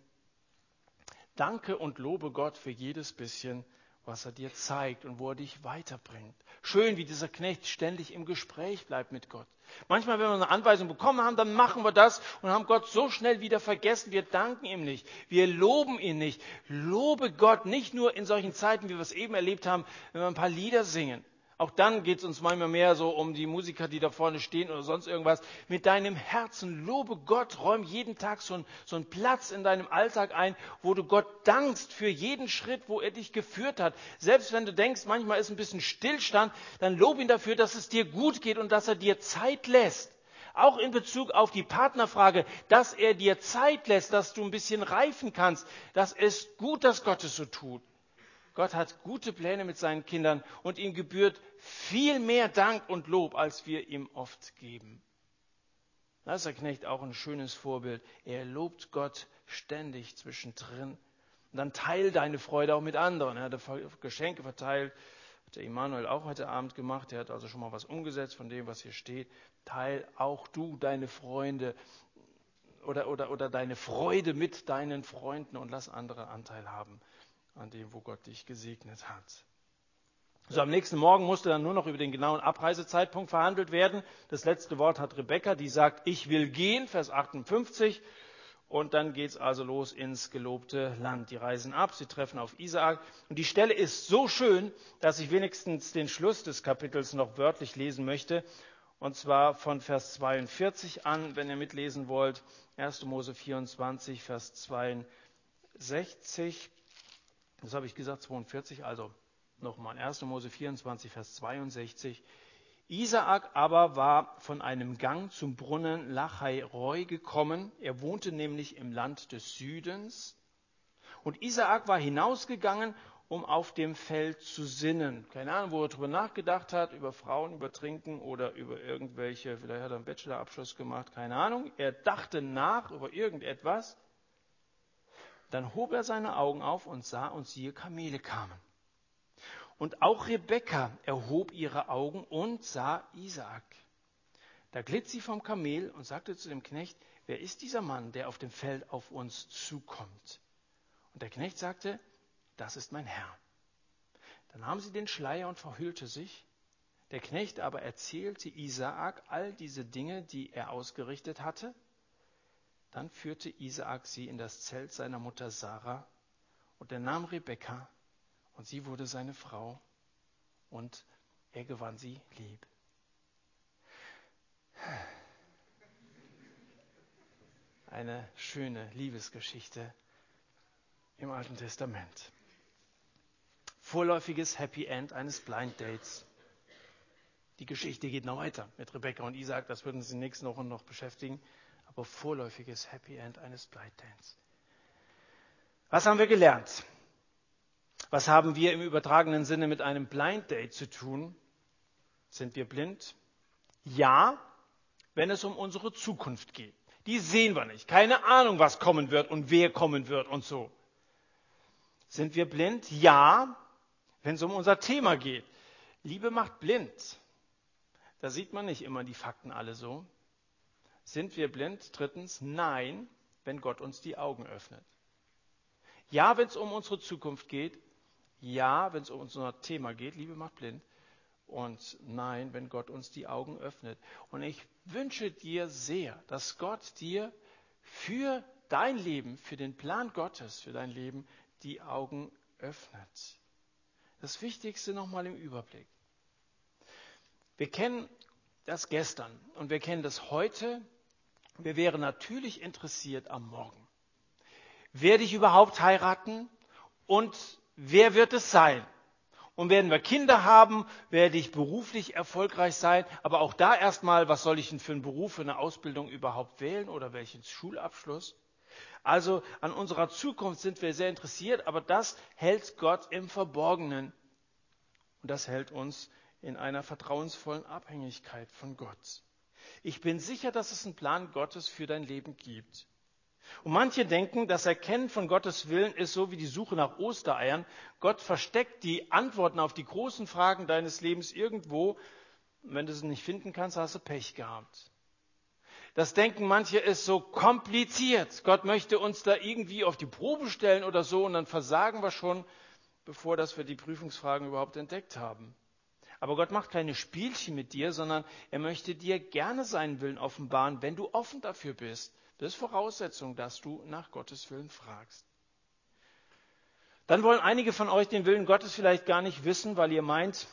Danke und lobe Gott für jedes bisschen, was er dir zeigt und wo er dich weiterbringt. Schön, wie dieser Knecht ständig im Gespräch bleibt mit Gott. Manchmal, wenn wir eine Anweisung bekommen haben, dann machen wir das und haben Gott so schnell wieder vergessen. Wir danken ihm nicht. Wir loben ihn nicht. Lobe Gott nicht nur in solchen Zeiten, wie wir es eben erlebt haben, wenn wir ein paar Lieder singen. Auch dann geht es uns manchmal mehr so um die Musiker, die da vorne stehen oder sonst irgendwas. Mit deinem Herzen lobe Gott, räum jeden Tag so, ein, so einen Platz in deinem Alltag ein, wo du Gott dankst für jeden Schritt, wo er dich geführt hat. Selbst wenn du denkst, manchmal ist ein bisschen Stillstand, dann lobe ihn dafür, dass es dir gut geht und dass er dir Zeit lässt. Auch in Bezug auf die Partnerfrage, dass er dir Zeit lässt, dass du ein bisschen reifen kannst. Das ist gut, dass Gott es so tut. Gott hat gute Pläne mit seinen Kindern und ihm gebührt viel mehr Dank und Lob, als wir ihm oft geben. Da ist der Knecht auch ein schönes Vorbild. Er lobt Gott ständig zwischendrin. Und dann teil deine Freude auch mit anderen. Er hat Geschenke verteilt, hat der Immanuel auch heute Abend gemacht. Er hat also schon mal was umgesetzt von dem, was hier steht. Teil auch du deine Freunde oder, oder, oder deine Freude mit deinen Freunden und lass andere Anteil haben an dem, wo Gott dich gesegnet hat. So, am nächsten Morgen musste dann nur noch über den genauen Abreisezeitpunkt verhandelt werden. Das letzte Wort hat Rebekka, die sagt, ich will gehen, Vers 58. Und dann geht es also los ins gelobte Land. Die reisen ab, sie treffen auf Isaak. Und die Stelle ist so schön, dass ich wenigstens den Schluss des Kapitels noch wörtlich lesen möchte. Und zwar von Vers 42 an, wenn ihr mitlesen wollt. 1. Mose 24, Vers 62. Das habe ich gesagt, 42, also nochmal 1. Mose 24, Vers 62. Isaak aber war von einem Gang zum Brunnen Lachai Roy gekommen. Er wohnte nämlich im Land des Südens. Und Isaak war hinausgegangen, um auf dem Feld zu sinnen. Keine Ahnung, wo er darüber nachgedacht hat, über Frauen, über Trinken oder über irgendwelche, vielleicht hat er einen Bachelorabschluss gemacht, keine Ahnung. Er dachte nach über irgendetwas. Dann hob er seine Augen auf und sah, und siehe, Kamele kamen. Und auch Rebekka erhob ihre Augen und sah Isaak. Da glitt sie vom Kamel und sagte zu dem Knecht, wer ist dieser Mann, der auf dem Feld auf uns zukommt? Und der Knecht sagte, das ist mein Herr. Dann nahm sie den Schleier und verhüllte sich. Der Knecht aber erzählte Isaak all diese Dinge, die er ausgerichtet hatte. Dann führte Isaak sie in das Zelt seiner Mutter Sarah und er nahm Rebekka und sie wurde seine Frau und er gewann sie lieb. Eine schöne Liebesgeschichte im Alten Testament. Vorläufiges Happy End eines Blind Dates. Die Geschichte geht noch weiter mit Rebekka und Isaac, das würden Sie nächsten Wochen noch beschäftigen aber vorläufiges Happy End eines Blind Dance. Was haben wir gelernt? Was haben wir im übertragenen Sinne mit einem Blind Date zu tun? Sind wir blind? Ja, wenn es um unsere Zukunft geht. Die sehen wir nicht. Keine Ahnung, was kommen wird und wer kommen wird und so. Sind wir blind? Ja, wenn es um unser Thema geht. Liebe macht blind. Da sieht man nicht immer die Fakten alle so. Sind wir blind? Drittens, nein, wenn Gott uns die Augen öffnet. Ja, wenn es um unsere Zukunft geht. Ja, wenn es um unser Thema geht. Liebe macht blind. Und nein, wenn Gott uns die Augen öffnet. Und ich wünsche dir sehr, dass Gott dir für dein Leben, für den Plan Gottes, für dein Leben die Augen öffnet. Das Wichtigste nochmal im Überblick. Wir kennen das gestern und wir kennen das heute wir wären natürlich interessiert am Morgen. Werde ich überhaupt heiraten? Und wer wird es sein? Und werden wir Kinder haben? Werde ich beruflich erfolgreich sein? Aber auch da erstmal, was soll ich denn für einen Beruf, für eine Ausbildung überhaupt wählen oder welchen Schulabschluss? Also an unserer Zukunft sind wir sehr interessiert, aber das hält Gott im Verborgenen. Und das hält uns in einer vertrauensvollen Abhängigkeit von Gott. Ich bin sicher, dass es einen Plan Gottes für dein Leben gibt. Und manche denken, das Erkennen von Gottes Willen ist so wie die Suche nach Ostereiern. Gott versteckt die Antworten auf die großen Fragen deines Lebens irgendwo. Und wenn du sie nicht finden kannst, hast du Pech gehabt. Das denken manche ist so kompliziert. Gott möchte uns da irgendwie auf die Probe stellen oder so und dann versagen wir schon, bevor dass wir die Prüfungsfragen überhaupt entdeckt haben. Aber Gott macht keine Spielchen mit dir, sondern er möchte dir gerne seinen Willen offenbaren, wenn du offen dafür bist. Das ist Voraussetzung, dass du nach Gottes Willen fragst. Dann wollen einige von euch den Willen Gottes vielleicht gar nicht wissen, weil ihr meint,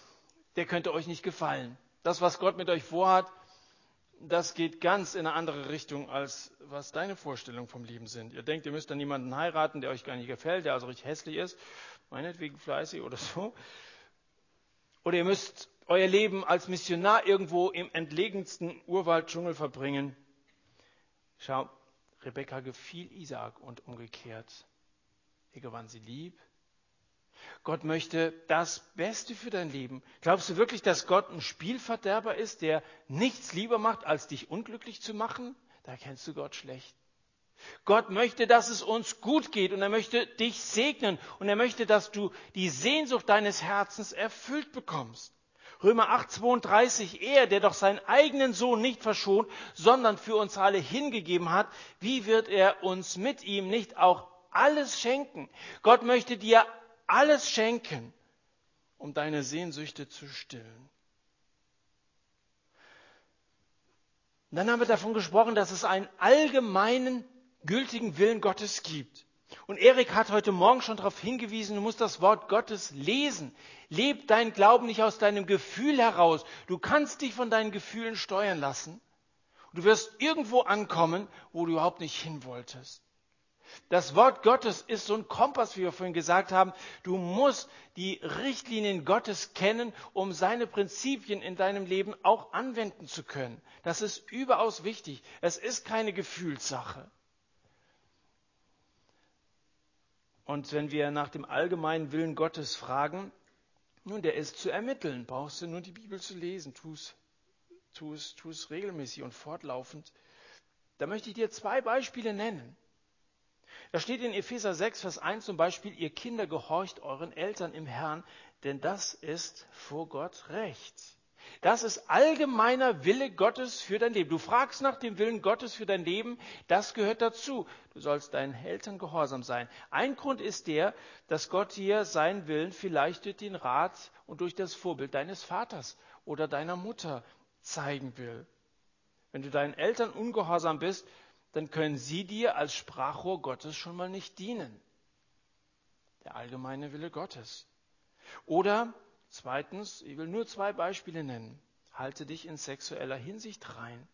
der könnte euch nicht gefallen. Das, was Gott mit euch vorhat, das geht ganz in eine andere Richtung, als was deine Vorstellungen vom Leben sind. Ihr denkt, ihr müsst dann jemanden heiraten, der euch gar nicht gefällt, der also richtig hässlich ist, meinetwegen fleißig oder so. Oder ihr müsst euer Leben als Missionar irgendwo im entlegensten Urwalddschungel verbringen. Schau, Rebekka gefiel Isaak und umgekehrt. Er gewann sie lieb, Gott möchte das Beste für dein Leben. Glaubst du wirklich, dass Gott ein Spielverderber ist, der nichts lieber macht, als dich unglücklich zu machen? Da kennst du Gott schlecht. Gott möchte, dass es uns gut geht und er möchte dich segnen und er möchte, dass du die Sehnsucht deines Herzens erfüllt bekommst. Römer 8, 32, er, der doch seinen eigenen Sohn nicht verschont, sondern für uns alle hingegeben hat, wie wird er uns mit ihm nicht auch alles schenken? Gott möchte dir alles schenken, um deine Sehnsüchte zu stillen. dann haben wir davon gesprochen, dass es einen allgemeinen, gültigen Willen Gottes gibt. Und Erik hat heute Morgen schon darauf hingewiesen, du musst das Wort Gottes lesen. Leb dein Glauben nicht aus deinem Gefühl heraus. Du kannst dich von deinen Gefühlen steuern lassen. Du wirst irgendwo ankommen, wo du überhaupt nicht hin wolltest. Das Wort Gottes ist so ein Kompass, wie wir vorhin gesagt haben. Du musst die Richtlinien Gottes kennen, um seine Prinzipien in deinem Leben auch anwenden zu können. Das ist überaus wichtig. Es ist keine Gefühlssache. Und wenn wir nach dem allgemeinen Willen Gottes fragen, nun, der ist zu ermitteln. Brauchst du nur die Bibel zu lesen. Tu es, tu regelmäßig und fortlaufend. Da möchte ich dir zwei Beispiele nennen. Da steht in Epheser 6, Vers 1 zum Beispiel, ihr Kinder gehorcht euren Eltern im Herrn, denn das ist vor Gott recht. Das ist allgemeiner Wille Gottes für dein Leben. Du fragst nach dem Willen Gottes für dein Leben, das gehört dazu. Du sollst deinen Eltern gehorsam sein. Ein Grund ist der, dass Gott dir seinen Willen vielleicht durch den Rat und durch das Vorbild deines Vaters oder deiner Mutter zeigen will. Wenn du deinen Eltern ungehorsam bist, dann können sie dir als Sprachrohr Gottes schon mal nicht dienen. Der allgemeine Wille Gottes. Oder zweitens, ich will nur zwei Beispiele nennen. Halte dich in sexueller Hinsicht rein.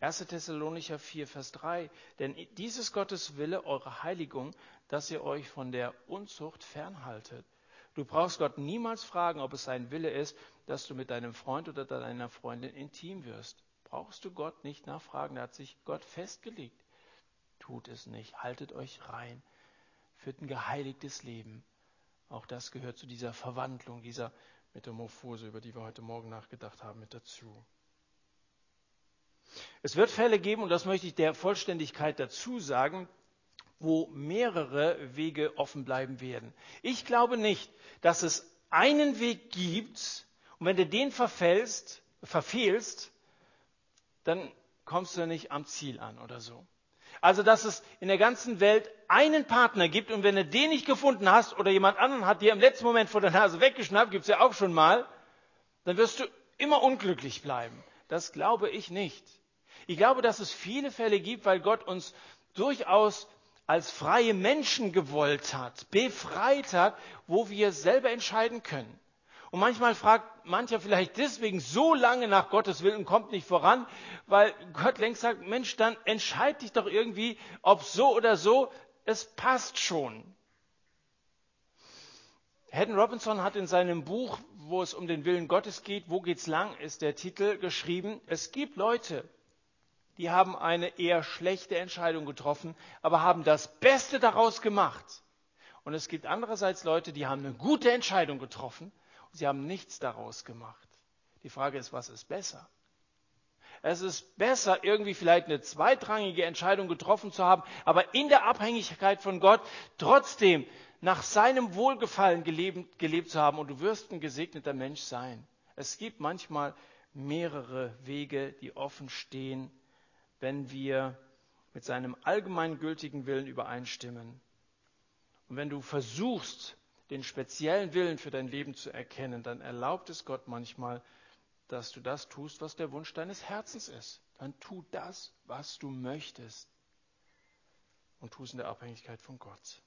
1. Thessalonicher 4, Vers 3. Denn dieses Gottes Wille, eure Heiligung, dass ihr euch von der Unzucht fernhaltet. Du brauchst Gott niemals fragen, ob es sein Wille ist, dass du mit deinem Freund oder deiner Freundin intim wirst brauchst du Gott nicht nachfragen, da hat sich Gott festgelegt. Tut es nicht, haltet euch rein, führt ein geheiligtes Leben. Auch das gehört zu dieser Verwandlung, dieser Metamorphose, über die wir heute Morgen nachgedacht haben, mit dazu. Es wird Fälle geben, und das möchte ich der Vollständigkeit dazu sagen, wo mehrere Wege offen bleiben werden. Ich glaube nicht, dass es einen Weg gibt, und wenn du den verfehlst, dann kommst du nicht am Ziel an oder so. Also, dass es in der ganzen Welt einen Partner gibt und wenn du den nicht gefunden hast oder jemand anderen hat dir im letzten Moment vor der Nase weggeschnappt, gibt's ja auch schon mal, dann wirst du immer unglücklich bleiben. Das glaube ich nicht. Ich glaube, dass es viele Fälle gibt, weil Gott uns durchaus als freie Menschen gewollt hat, befreit hat, wo wir selber entscheiden können. Und manchmal fragt mancher vielleicht deswegen so lange nach Gottes Willen und kommt nicht voran, weil Gott längst sagt, Mensch, dann entscheid dich doch irgendwie, ob so oder so, es passt schon. Haddon Robinson hat in seinem Buch, wo es um den Willen Gottes geht, wo geht's lang, ist der Titel geschrieben, es gibt Leute, die haben eine eher schlechte Entscheidung getroffen, aber haben das Beste daraus gemacht. Und es gibt andererseits Leute, die haben eine gute Entscheidung getroffen, Sie haben nichts daraus gemacht. Die Frage ist, was ist besser? Es ist besser, irgendwie vielleicht eine zweitrangige Entscheidung getroffen zu haben, aber in der Abhängigkeit von Gott trotzdem nach seinem Wohlgefallen gelebt, gelebt zu haben und du wirst ein gesegneter Mensch sein. Es gibt manchmal mehrere Wege, die offen stehen, wenn wir mit seinem allgemeingültigen Willen übereinstimmen. Und wenn du versuchst, den speziellen Willen für dein Leben zu erkennen, dann erlaubt es Gott manchmal, dass du das tust, was der Wunsch deines Herzens ist. Dann tu das, was du möchtest. Und tu es in der Abhängigkeit von Gott.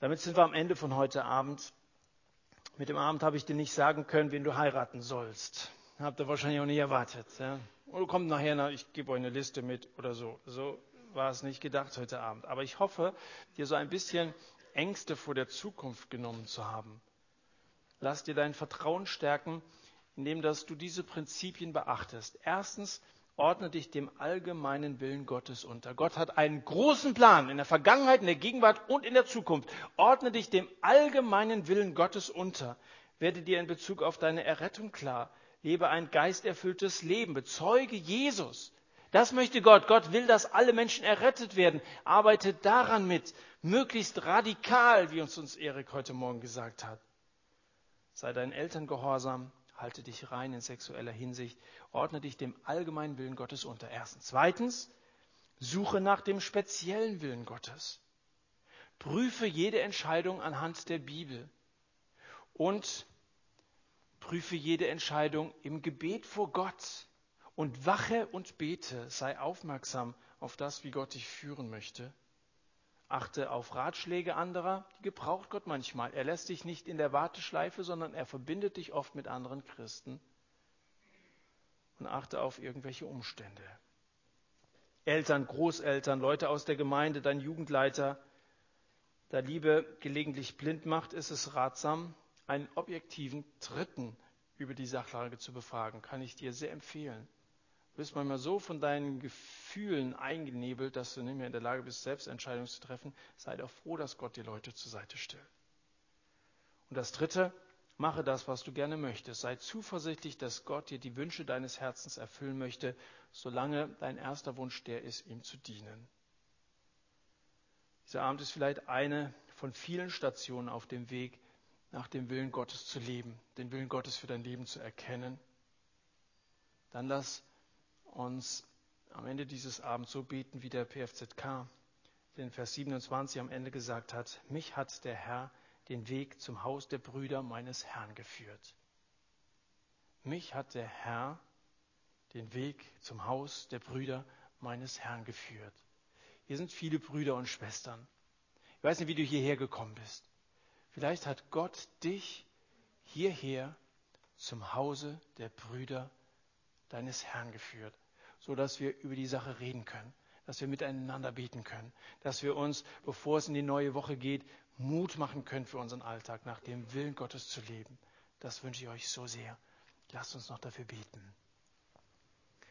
Damit sind wir am Ende von heute Abend. Mit dem Abend habe ich dir nicht sagen können, wen du heiraten sollst. Habt ihr wahrscheinlich auch nicht erwartet. Ja? Oder kommt nachher, na, ich gebe euch eine Liste mit oder so. So war es nicht gedacht heute Abend. Aber ich hoffe, dir so ein bisschen Ängste vor der Zukunft genommen zu haben. Lass dir dein Vertrauen stärken, indem dass du diese Prinzipien beachtest. Erstens, ordne dich dem allgemeinen Willen Gottes unter. Gott hat einen großen Plan in der Vergangenheit, in der Gegenwart und in der Zukunft. Ordne dich dem allgemeinen Willen Gottes unter. Werde dir in Bezug auf deine Errettung klar. Lebe ein geisterfülltes Leben. Bezeuge Jesus. Das möchte Gott. Gott will, dass alle Menschen errettet werden. Arbeite daran mit. Möglichst radikal, wie uns uns Erik heute Morgen gesagt hat. Sei deinen Eltern gehorsam halte dich rein in sexueller Hinsicht, ordne dich dem allgemeinen Willen Gottes unter. Erstens. Zweitens, suche nach dem speziellen Willen Gottes. Prüfe jede Entscheidung anhand der Bibel und prüfe jede Entscheidung im Gebet vor Gott und wache und bete, sei aufmerksam auf das, wie Gott dich führen möchte. Achte auf Ratschläge anderer, die gebraucht Gott manchmal. Er lässt dich nicht in der Warteschleife, sondern er verbindet dich oft mit anderen Christen. Und achte auf irgendwelche Umstände. Eltern, Großeltern, Leute aus der Gemeinde, dein Jugendleiter. Da Liebe gelegentlich blind macht, ist es ratsam, einen objektiven Dritten über die Sachlage zu befragen. Kann ich dir sehr empfehlen bist manchmal so von deinen Gefühlen eingenebelt, dass du nicht mehr in der Lage bist, selbst Entscheidungen zu treffen. Sei doch froh, dass Gott dir Leute zur Seite stellt. Und das Dritte, mache das, was du gerne möchtest. Sei zuversichtlich, dass Gott dir die Wünsche deines Herzens erfüllen möchte, solange dein erster Wunsch der ist, ihm zu dienen. Dieser Abend ist vielleicht eine von vielen Stationen auf dem Weg, nach dem Willen Gottes zu leben, den Willen Gottes für dein Leben zu erkennen. Dann lass uns am Ende dieses Abends so beten, wie der PFZK den Vers 27 am Ende gesagt hat, mich hat der Herr den Weg zum Haus der Brüder meines Herrn geführt. Mich hat der Herr den Weg zum Haus der Brüder meines Herrn geführt. Hier sind viele Brüder und Schwestern. Ich weiß nicht, wie du hierher gekommen bist. Vielleicht hat Gott dich hierher zum Hause der Brüder deines Herrn geführt, so dass wir über die Sache reden können, dass wir miteinander beten können, dass wir uns, bevor es in die neue Woche geht, Mut machen können für unseren Alltag, nach dem Willen Gottes zu leben. Das wünsche ich euch so sehr. Lasst uns noch dafür beten.